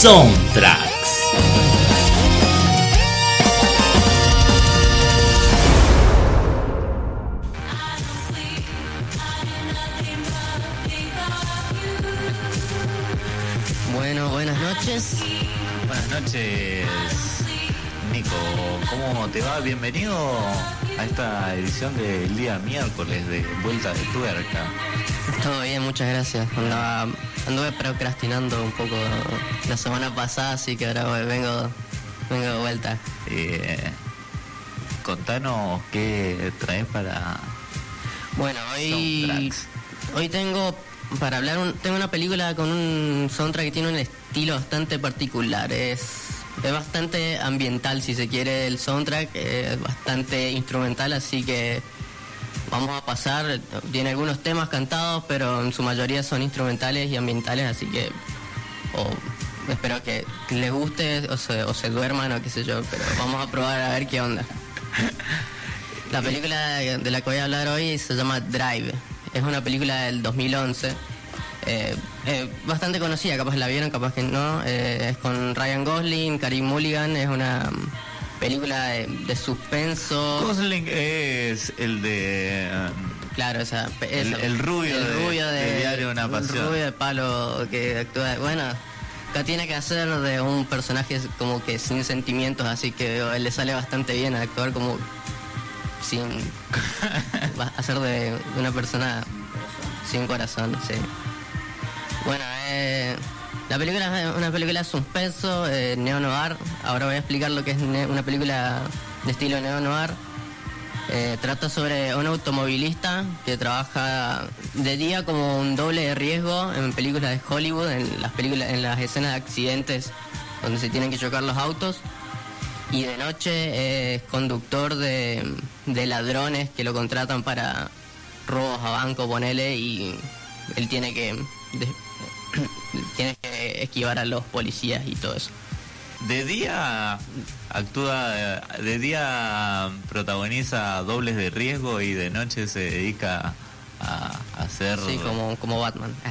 Soundtracks. Bueno, buenas noches. Buenas noches, Nico. ¿Cómo te va? Bienvenido a esta edición del día miércoles de Vuelta de Tuerca. Todo bien, muchas gracias. Andaba, anduve procrastinando un poco la semana pasada, así que ahora vengo, vengo de vuelta. Eh, contanos qué traes para Bueno, hoy, hoy tengo para hablar, un- tengo una película con un soundtrack que tiene un estilo bastante particular. Es, es bastante ambiental, si se quiere, el soundtrack. Es bastante instrumental, así que vamos a pasar. Tiene algunos temas cantados, pero en su mayoría son instrumentales y ambientales, así que espero que les guste o se, o se duerman o qué sé yo, pero vamos a probar a ver qué onda. La película de la que voy a hablar hoy se llama Drive. Es una película del 2011. eh, eh, bastante conocida, capaz la vieron, capaz que no. eh, es con Ryan Gosling, Karim Mulligan. Es una película de, de suspenso. Gosling es el de Claro, o sea, El- eso. el rubio de- rubio de Diario Una el Pasión. rubio de palo que actúa. Bueno, acá tiene que hacer de un personaje como que sin sentimientos, así que él le sale bastante bien actuar como sin. hacer de, de una persona sin corazón, sí. Bueno, eh, la película es una película suspenso, eh, neo-noir. Ahora voy a explicar lo que es una película de estilo neo-noir. Eh, trata sobre un automovilista que trabaja de día como un doble de riesgo en películas de Hollywood, en las películas, en las escenas de accidentes donde se tienen que chocar los autos. Y de noche es conductor de, ladrones que lo contratan para robos a banco, ponele, y él tiene que tiene que esquivar a los policías y todo eso. de día actúa de día protagoniza dobles de riesgo y de noche se dedica a, a hacer Sí, como, como Batman.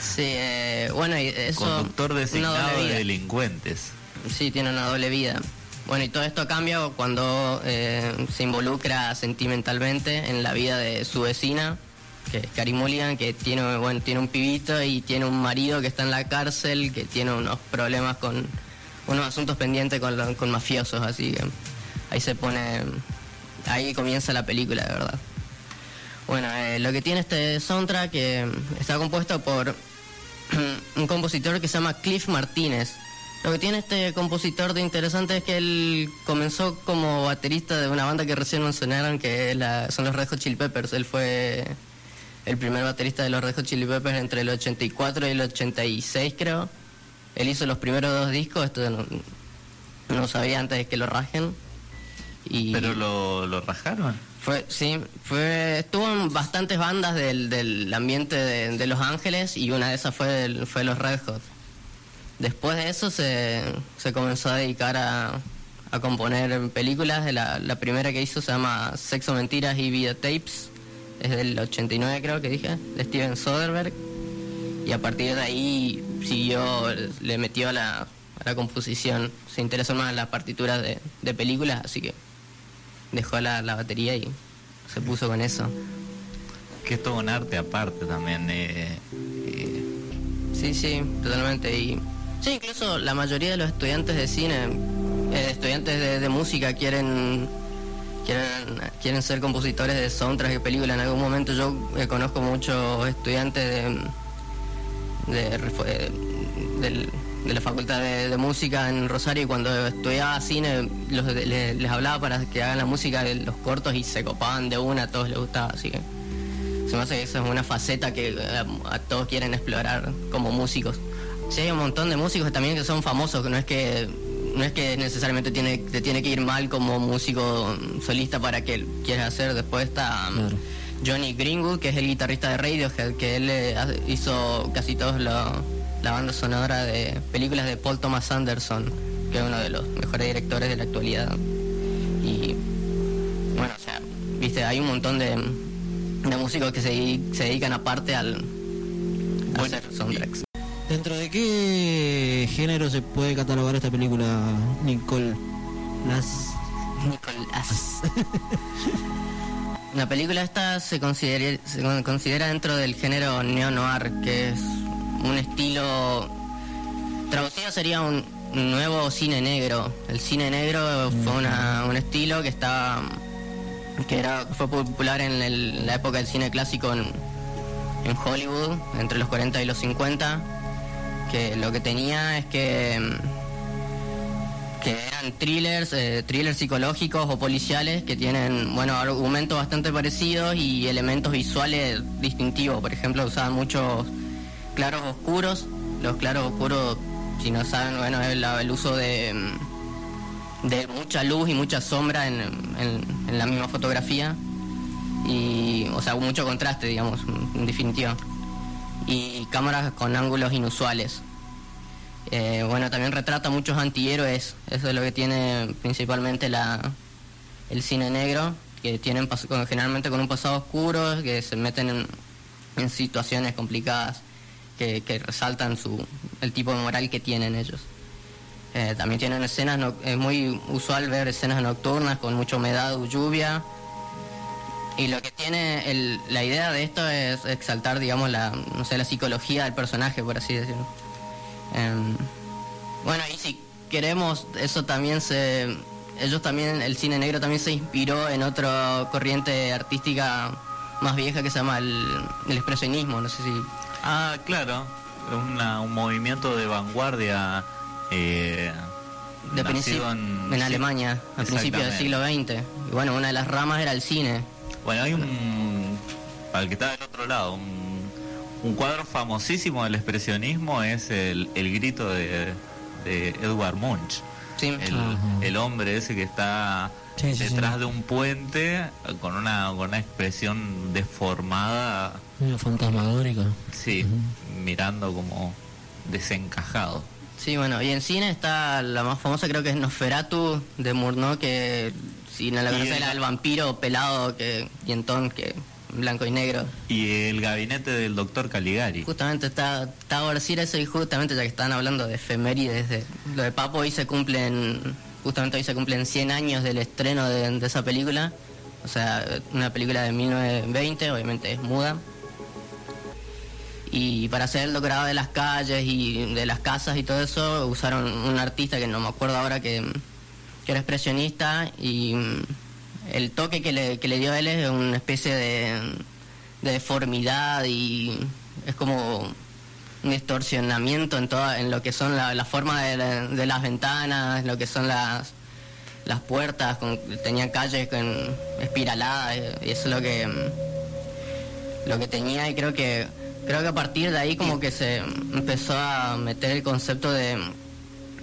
Sí, eh, bueno, y eso... conductor designado de delincuentes. Sí, tiene una doble vida. Bueno, y todo esto cambia cuando eh, se involucra sentimentalmente en la vida de su vecina, que es Mulligan, que tiene, bueno, tiene un pibito y tiene un marido que está en la cárcel, que tiene unos problemas con unos asuntos pendientes con, con mafiosos, así que ahí se pone, ahí comienza la película, de verdad. Bueno, eh, lo que tiene este soundtrack que está compuesto por un compositor que se llama Cliff Martínez. Lo que tiene este compositor de interesante es que él comenzó como baterista de una banda que recién mencionaron, que son los Red Hot Chili Peppers. Él fue el primer baterista de los Red Hot Chili Peppers entre el 84 y el 86, creo. Él hizo los primeros dos discos, esto no, no sabía antes de que lo rajen. Y Pero lo, lo rajaron. fue, sí, fue, estuvo en bastantes bandas del, del ambiente de, de Los Ángeles y una de esas fue, el- fue los Red Hot. Después de eso se, se comenzó a dedicar a, a componer películas. La, la primera que hizo se llama Sexo, Mentiras y Videotapes. Es del 89 creo que dije, de Steven Soderbergh. Y a partir de ahí siguió, le metió a la, a la composición. Se interesó más en las partituras de, de películas, así que dejó la, la batería y se puso con eso. Que es todo un arte aparte también. eh, eh, Sí, sí, totalmente. Y sí, incluso la mayoría de los estudiantes de cine, eh, estudiantes de, de música quieren quieren quieren ser compositores de soundtracks de películas. En algún momento yo eh, conozco muchos estudiantes de de, eh, la facultad de, música en Rosario y cuando estudiaba cine les hablaba para que hagan la música de los cortos y se copaban de una, a todos les gustaba, así que se me hace que eso es una faceta que eh, a, todos quieren explorar como músicos. Sí, hay un montón de músicos también que son famosos, que no es que no es que necesariamente tiene, te tiene que ir mal como músico solista para que quieras hacer. Después está um, Claro. Johnny Greenwood, que es el guitarrista de Radiohead, que él eh, hizo casi todos lo- la banda sonora de películas de Paul Thomas Anderson, que es uno de los mejores directores de la actualidad. Y bueno, o sea, viste, hay un montón de, de músicos que se, se dedican aparte al a Bueno, hacer soundtracks. ¿Dentro de qué género se puede catalogar esta película, Nicole? Las... Nicolás. La película esta se considera, dentro del género neo-noir, que es un estilo... Traducido sería un nuevo cine negro. El cine negro fue una- un estilo que estaba que era fue popular en el- la época del cine clásico en Hollywood, entre los 40 y los 50, que lo que tenía es que mm, que eran thrillers, eh, thrillers psicológicos o policiales que tienen, bueno, argumentos bastante parecidos y elementos visuales distintivos. Por ejemplo, usaban muchos claros oscuros. Los claros oscuros, si no saben, bueno, es el uso de, mm, de mucha luz y mucha sombra en, en- en la misma fotografía. Y, o sea, mucho contraste, digamos, en definitiva. Y cámaras con ángulos inusuales. Eh, bueno, también retrata muchos antihéroes, eso es lo que tiene principalmente la, el cine negro, que tienen generalmente con un pasado oscuro, que se meten en, en situaciones complicadas, que, que resaltan su, el tipo de moral que tienen ellos. Eh, también tienen escenas, no- es muy usual ver escenas nocturnas con mucha humedad o lluvia. Y lo que tiene el- la idea de esto es exaltar, digamos, la, no sé, la psicología del personaje, por así decirlo. Em, bueno, y si queremos, eso también se... Ellos también, el cine negro también se inspiró en otra corriente artística más vieja que se llama el, el expresionismo, no sé si... Ah, claro. Una- un movimiento de vanguardia. Eh, De nacido principio, en, Alemania, a principios del siglo. XX. Y bueno, una de las ramas era el cine. Bueno, hay un. Para el que está del otro lado, un, un cuadro famosísimo del expresionismo es el, el grito de, de Edward Munch. Sí, El, el hombre ese que está Sí, sí, detrás sí. de un puente con una, con una expresión deformada, Medio fantasmagórico. sí, mirando como desencajado. Sí, bueno, y en cine está la más famosa creo que es Nosferatu de Murnau, que si no la conoces era el vampiro pelado que dientón que blanco y negro. Y el gabinete del doctor Caligari. Justamente está, está por decir eso y justamente ya que están hablando de efemérides, de, lo de Papo hoy se cumplen, justamente hoy se cumplen 100 años del estreno de, de esa película, o sea, una película de 1920, obviamente es muda. Y para hacer el decorado de las calles y de las casas y todo eso, usaron un artista que no me acuerdo ahora que, que era expresionista y mm, el toque que le, que le dio a él es una especie de, de deformidad y es como un distorsionamiento en toda, en lo que son la, la forma de, la- de las ventanas, lo que son las las puertas, con, tenían calles con espiraladas y eso es lo que mm, lo que tenía y creo que creo que a partir de ahí como que se empezó a meter el concepto de,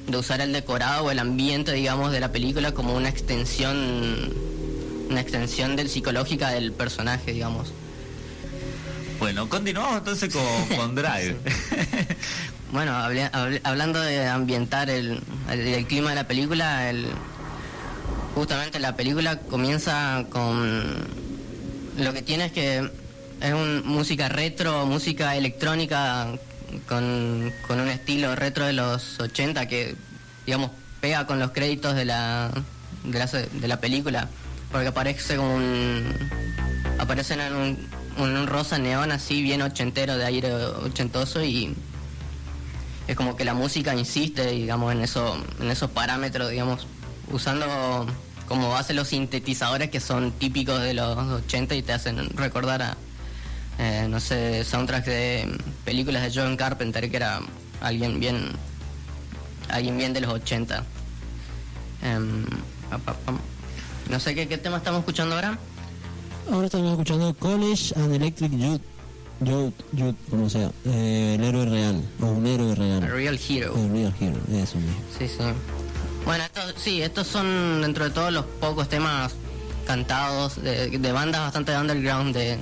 de usar el decorado o el ambiente digamos de la película como una extensión una extensión del psicológica del personaje digamos Bueno, continuamos entonces con, con Drive. Bueno, hablé- hablé- hablando de ambientar el, el, el clima de la película, el, justamente la película comienza con... Lo que tiene es que es un, música retro, música electrónica con, con un estilo retro de los 80 que, digamos, pega con los créditos de la, de la, de la película, porque aparece como un... Aparecen en un, en un rosa neón así, bien ochentero, de aire ochentoso y es como que la música insiste, digamos, en eso, en esos parámetros, digamos, usando como base los sintetizadores que son típicos de los 80 y te hacen recordar a, eh, no sé, soundtracks de películas de John Carpenter, que era alguien bien, alguien bien de los 80. Em, no sé ¿qué, qué tema estamos escuchando ahora. Ahora estamos escuchando College and Electric Youth. Youth, Youth, como sea. Eh, el héroe real. O un héroe A real. Real Hero. El real hero, eso mismo. Sí, sí. Bueno, estos, sí, estos son dentro de todos los pocos temas cantados de, de bandas bastante underground de,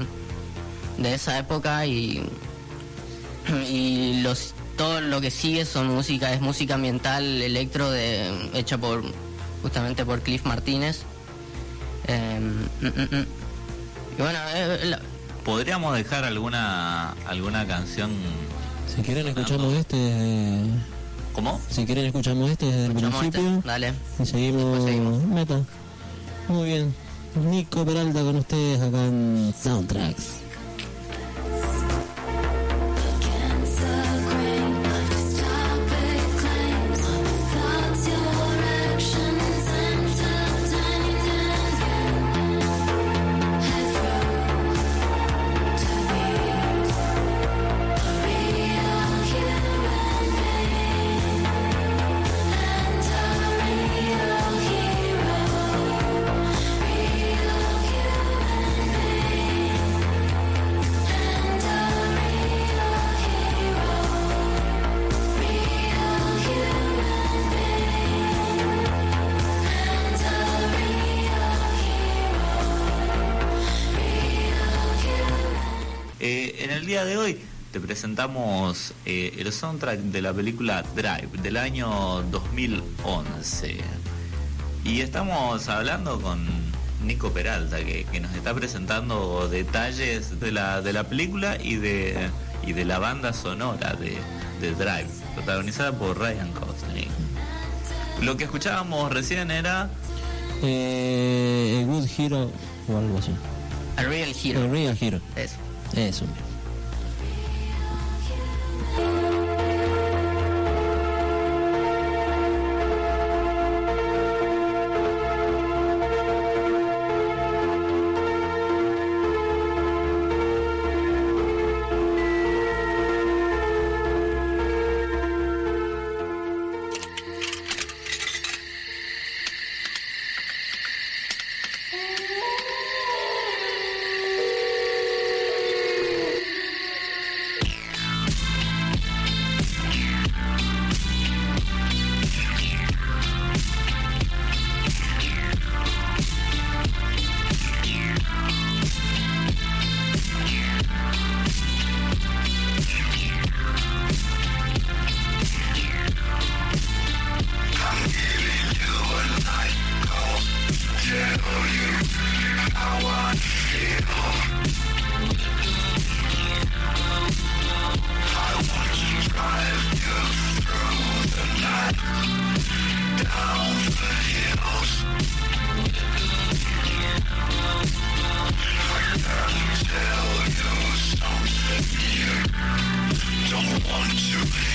de esa época y, y los todo lo que sigue son música, es música ambiental electro de, hecha por justamente por Cliff Martínez. Eh, mm, mm, mm. Y bueno, eh, la- ¿Podríamos dejar alguna alguna canción Si quieren escuchamos este, ¿Cómo? si quieren escuchamos este desde el Escuchamos este, dale. y seguimos, seguimos. meta. Muy bien. Nico Peralta con ustedes acá en Soundtracks. El día de hoy te presentamos eh, el soundtrack de la película Drive del año 2011. Y estamos hablando con Nico Peralta, que, que nos está presentando detalles de la, de la película y de, y de la banda sonora de, de Drive, protagonizada por Ryan Gosling. Lo que escuchábamos recién era Eh, a Good Hero o algo así. A Real A Hero. Real Hero. Eso. Eso Yeah.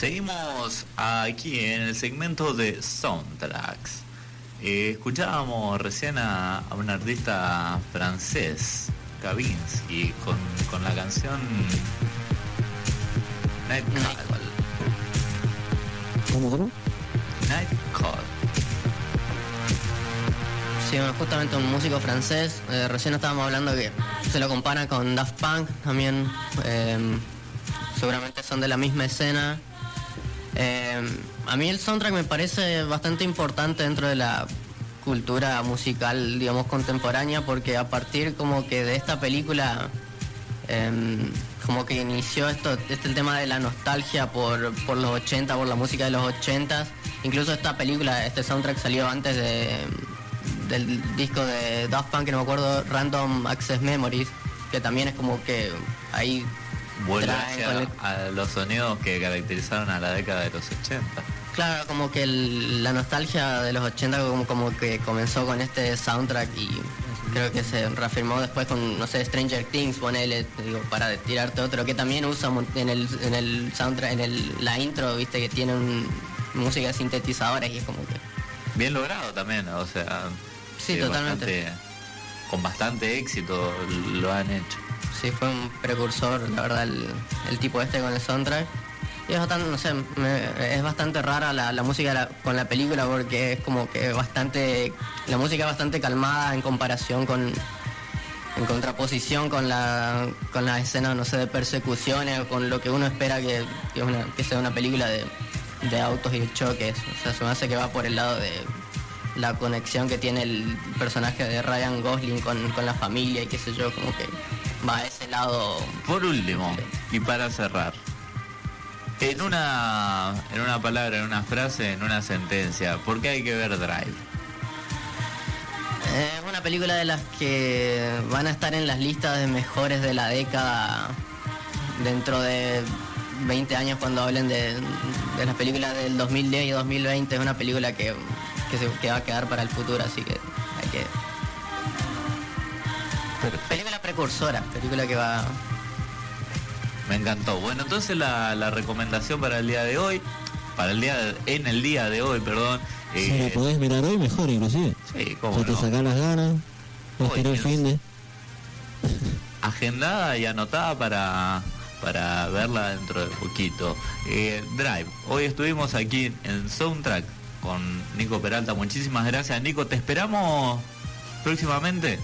Seguimos aquí en el segmento de soundtracks. Eh, escuchábamos recién a, a un artista francés, Kavinsky, con, con la canción Night Call. ¿Cómo, cómo? Night Call. Sí, bueno, justamente un músico francés. eh, recién estábamos hablando que se lo compara con Daft Punk también. eh, seguramente son de la misma escena. Eh, a mí el soundtrack me parece bastante importante dentro de la cultura musical, digamos, contemporánea, porque a partir como que de esta película, eh, como que inició esto, este tema de la nostalgia por, por los 80, por la música de los 80. Incluso esta película, este soundtrack salió antes de, del disco de Daft Punk, que no me acuerdo, Random Access Memories, que también es como que ahí Vuelve el- a los sonidos que caracterizaron a la década de los 80. Claro, como que el- la nostalgia de los 80 como, como que comenzó con este soundtrack y creo que se reafirmó después con, no sé, Stranger Things, ponele, digo, para tirarte otro, que también usa en el, en el soundtrack, en el, la intro, viste, que tiene un- música de sintetizadores y es como que... Bien logrado también, o sea. Sí, totalmente. bastante- con bastante éxito lo han hecho. Sí, fue un precursor, la verdad, el, tipo este con el soundtrack. Y es bastante, no sé, es bastante rara la, música con la película porque es como que bastante, la música es bastante calmada en comparación con, en contraposición con la, con la escena, no sé, de persecuciones con lo que uno espera que, que, sea una película de, de autos y choques. O sea, se me hace que va por el lado de la conexión que tiene el personaje de Ryan Gosling con, con la familia y qué sé yo, como que va a ese lado. Por último, y para cerrar, en una, en una palabra, en una frase, en una sentencia, ¿por qué hay que ver Drive? Es una película de las que van a estar en las listas de mejores de la década dentro de 20 años cuando hablen de, de las películas del 2010 y 2020. Es una película que, que, se, que va a quedar para el futuro, así que hay que... Película precursora, película que va... Me encantó. Bueno, entonces la, la recomendación para el día de hoy, para el día de- en el día de hoy, perdón. Si lo eh, podés mirar hoy, mejor inclusive. sí, cómo Ya te no. sacás las ganas. El fin de. agendada y anotada para, para verla dentro de poquito. Eh, Drive, hoy estuvimos aquí en Soundtrack con Nico Peralta. Muchísimas gracias, Nico. Te esperamos próximamente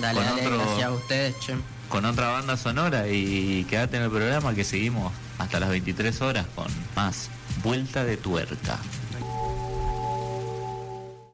Dale, dale, otro- gracias a ustedes, che. con otra banda sonora y quédate en el programa que seguimos hasta las 23 horas con más Vuelta de Tuerca.